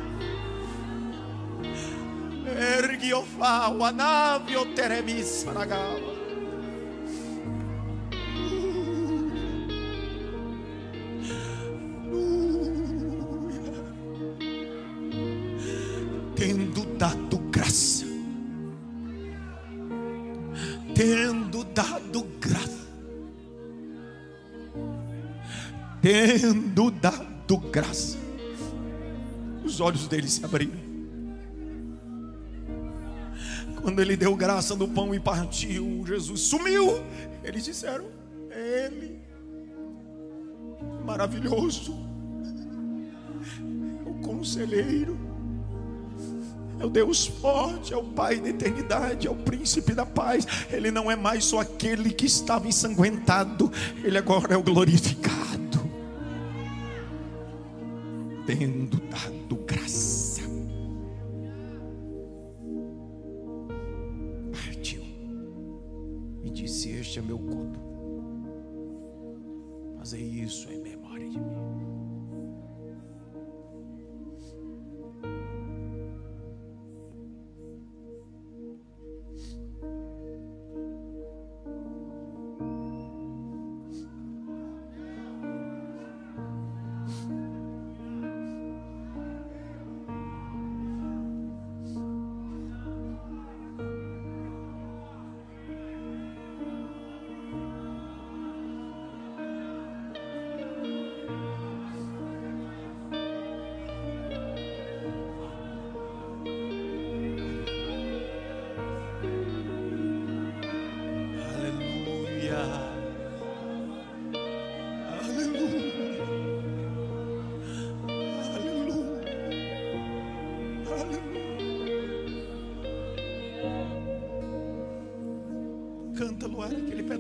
Ergiofa, Wanavio Teremis Saragawa. Olhos dele se abriram. Quando ele deu graça no pão e partiu, Jesus sumiu. Eles disseram: É Ele, maravilhoso, é o conselheiro, é o Deus forte, é o Pai da eternidade, é o príncipe da paz. Ele não é mais só aquele que estava ensanguentado, ele agora é o glorificado, tendo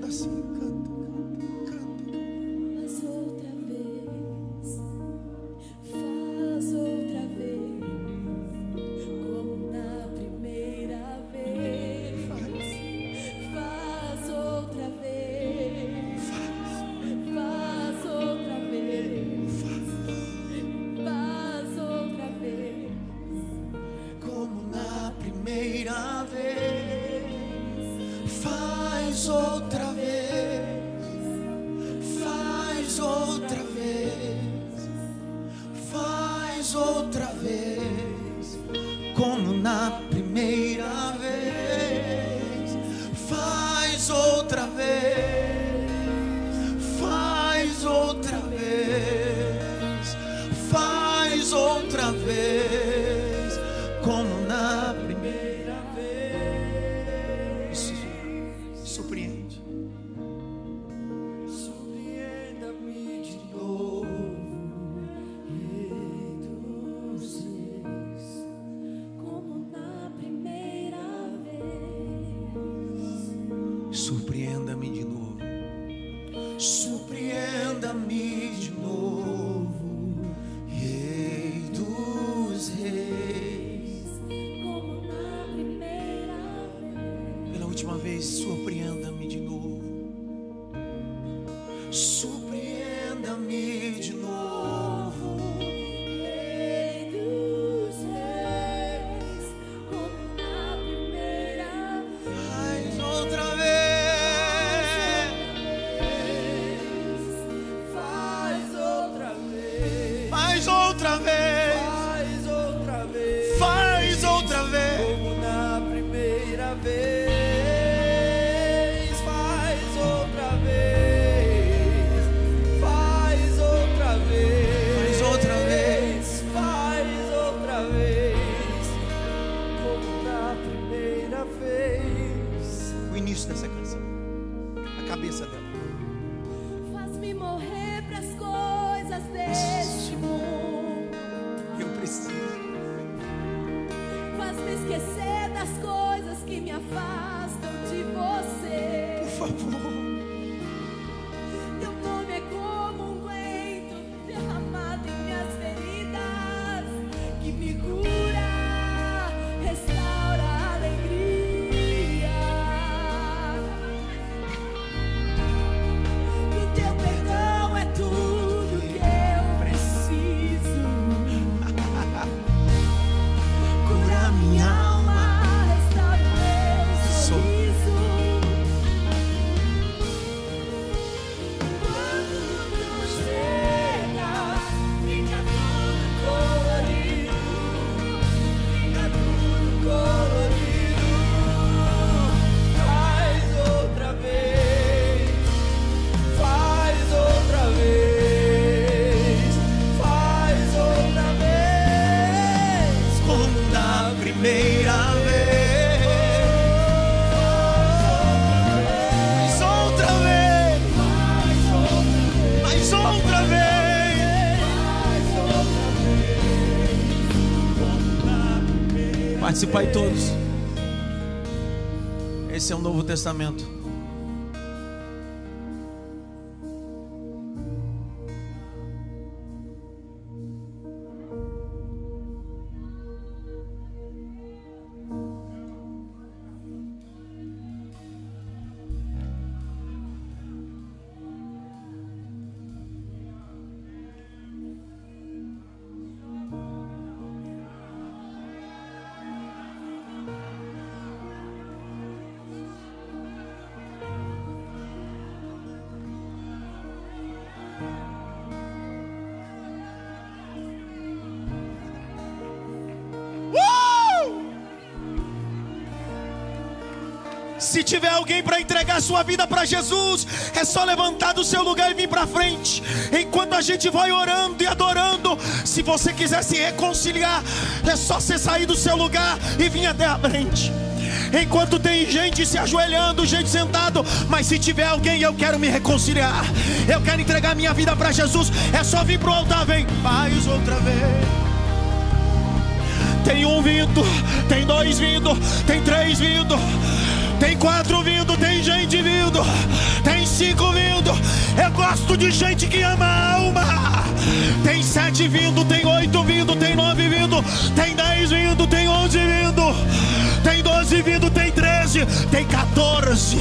aquele você. Participai todos. Esse é o Novo Testamento. Se tiver alguém para entregar sua vida para Jesus, é só levantar do seu lugar e vir para frente. Enquanto a gente vai orando e adorando, se você quiser se reconciliar, é só você sair do seu lugar e vir até a frente. Enquanto tem gente se ajoelhando, gente sentado, mas se tiver alguém, eu quero me reconciliar. Eu quero entregar minha vida para Jesus. É só vir pro altar, vem. Faz outra vez. Tem um vindo, tem dois vindo, tem três vindo, tem quatro vindo, tem gente vindo, tem cinco vindo. Eu gosto de gente que ama a alma. Tem sete vindo, tem oito vindo, tem nove vindo, tem dez vindo, tem onze vindo, tem doze vindo, tem treze, tem quatorze,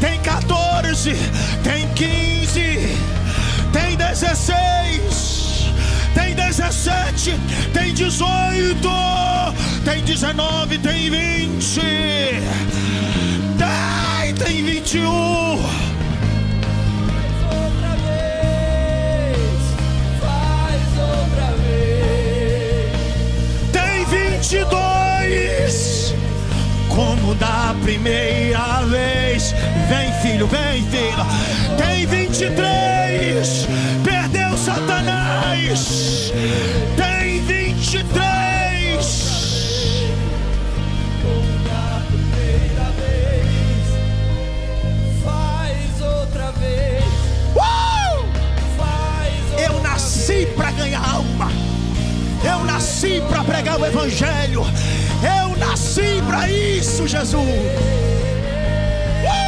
tem quatorze, tem quinze, tem dezesseis tem 17, tem 18, tem 19, tem 20, tem tem 21. outra vez, faz outra vez. Tem 22. Como da primeira vez. Vem, filho, vem, filha. Tem 23. Perdeu Satanás. Tem 23. Para ganhar alma. Eu nasci para pregar o evangelho. Eu nasci para isso, Jesus. Uh!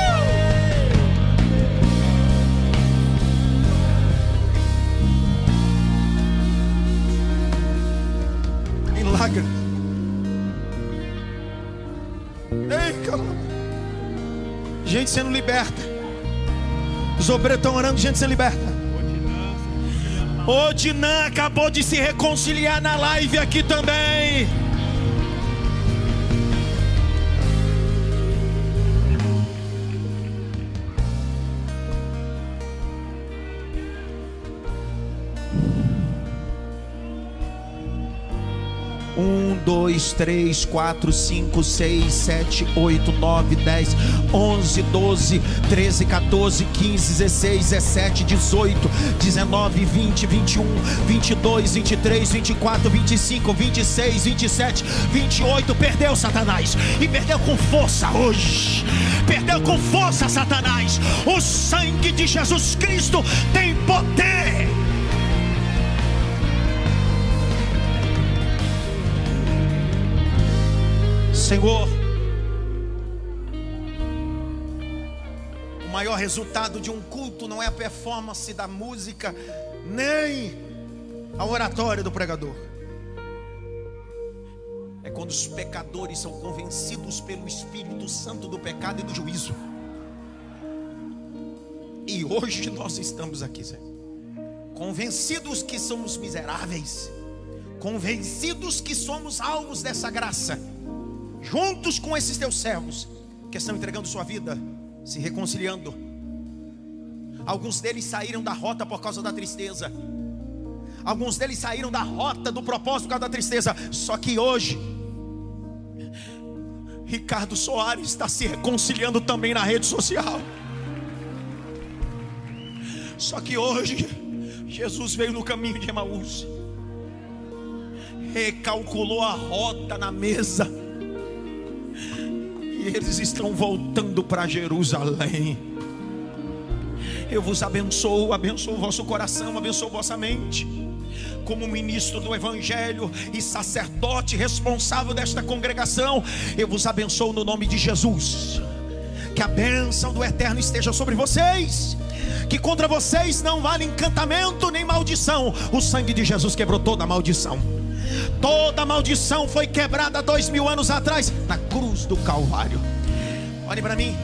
Milagre. Ei, calma. Gente sendo liberta. Os obreiros estão orando, gente sendo liberta. O Dinan acabou de se reconciliar na live aqui também. Um, dois, três, quatro, cinco, seis, sete, oito, nove, dez, onze, doze, treze, 14, 15, 16, 17, 18, 19, 20, 21, 22, 23, 24, 25, 26, 27, 28. Perdeu Satanás e perdeu com força hoje. Perdeu com força Satanás. O sangue de Jesus Cristo tem poder. Senhor, o maior resultado de um culto não é a performance da música, nem a oratória do pregador. É quando os pecadores são convencidos pelo Espírito Santo do pecado e do juízo. E hoje nós estamos aqui, Senhor, convencidos que somos miseráveis, convencidos que somos alvos dessa graça juntos com esses teus servos que estão entregando sua vida, se reconciliando. Alguns deles saíram da rota por causa da tristeza. Alguns deles saíram da rota do propósito por causa da tristeza. Só que hoje, Ricardo Soares está se reconciliando também na rede social. Só que hoje, Jesus veio no caminho de Emaús, recalculou a rota na mesa eles estão voltando para Jerusalém. Eu vos abençoo, abençoo o vosso coração, abençoo vossa mente. Como ministro do Evangelho e sacerdote responsável desta congregação, eu vos abençoo no nome de Jesus. Que a bênção do Eterno esteja sobre vocês. Que contra vocês não vale encantamento nem maldição. O sangue de Jesus quebrou toda maldição. Toda maldição foi quebrada dois mil anos atrás na cruz do Calvário. Olhe para mim.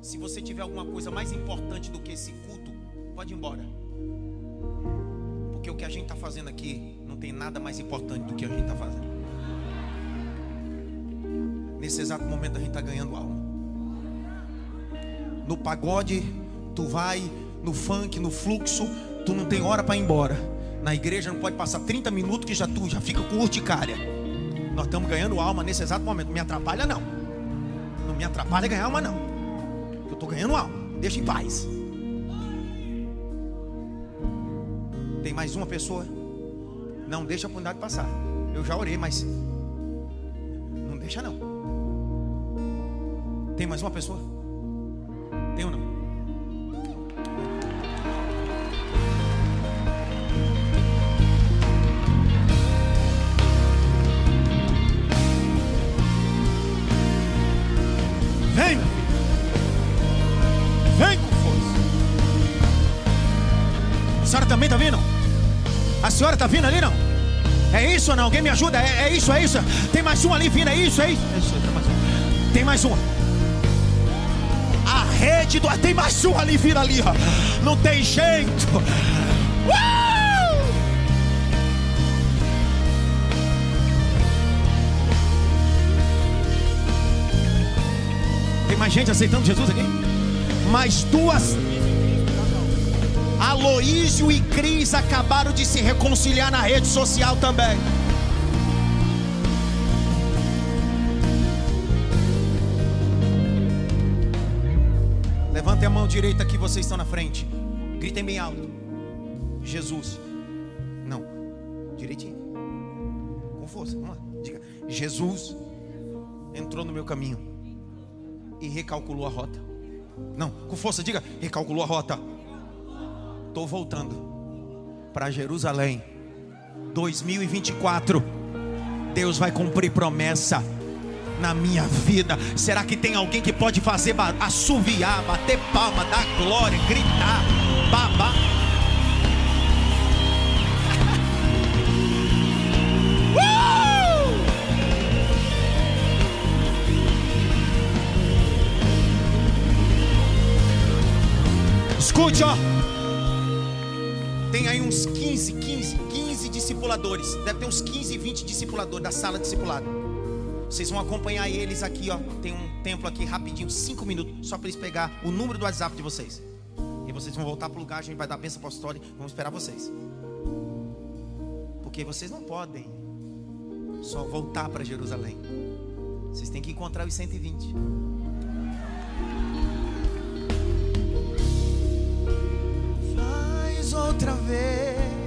Se você tiver alguma coisa mais importante do que esse culto, pode ir embora. Porque o que a gente está fazendo aqui não tem nada mais importante do que a gente está fazendo. Nesse exato momento a gente está ganhando alma. No pagode, tu vai, no funk, no fluxo, tu não tem hora para ir embora. Na igreja não pode passar 30 minutos que já tu já fica com urticária. Nós estamos ganhando alma nesse exato momento. Não me atrapalha não. Não me atrapalha ganhar alma não. Eu estou ganhando alma. Deixa em paz. Tem mais uma pessoa? Não deixa a oportunidade passar. Eu já orei, mas não deixa não. Tem mais uma pessoa? Tem ou não? Vem. Vem com força. A senhora também está vindo? A senhora está vindo ali, não? É isso ou não? Alguém me ajuda? É, é isso, é isso. Tem mais um ali vindo, é isso, é isso. É isso, tem mais. Tem mais um. A rede do. Tem mais um ali, vira ali, ó. Não tem jeito. Uh! Mais gente aceitando Jesus aqui? Mais duas. Aloísio e Cris acabaram de se reconciliar na rede social também. Levantem a mão direita aqui, vocês estão na frente. Gritem bem alto. Jesus. Não. Direitinho. Com força. Vamos lá. Diga. Jesus entrou no meu caminho e recalculou a rota. Não, com força, diga. Recalculou a rota. Estou voltando para Jerusalém. 2024. Deus vai cumprir promessa na minha vida. Será que tem alguém que pode fazer assoviar, bater palma, dar glória, gritar, babar? Escute, ó. Tem aí uns 15, 15, 15 discipuladores. Deve ter uns 15, 20 discipuladores da sala discipulada. Vocês vão acompanhar eles aqui, ó. Tem um templo aqui rapidinho, 5 minutos, só para eles pegar o número do WhatsApp de vocês. E vocês vão voltar pro lugar, a gente vai dar a bênção apostólica, vamos esperar vocês. Porque vocês não podem só voltar para Jerusalém. Vocês têm que encontrar os 120. outra vez.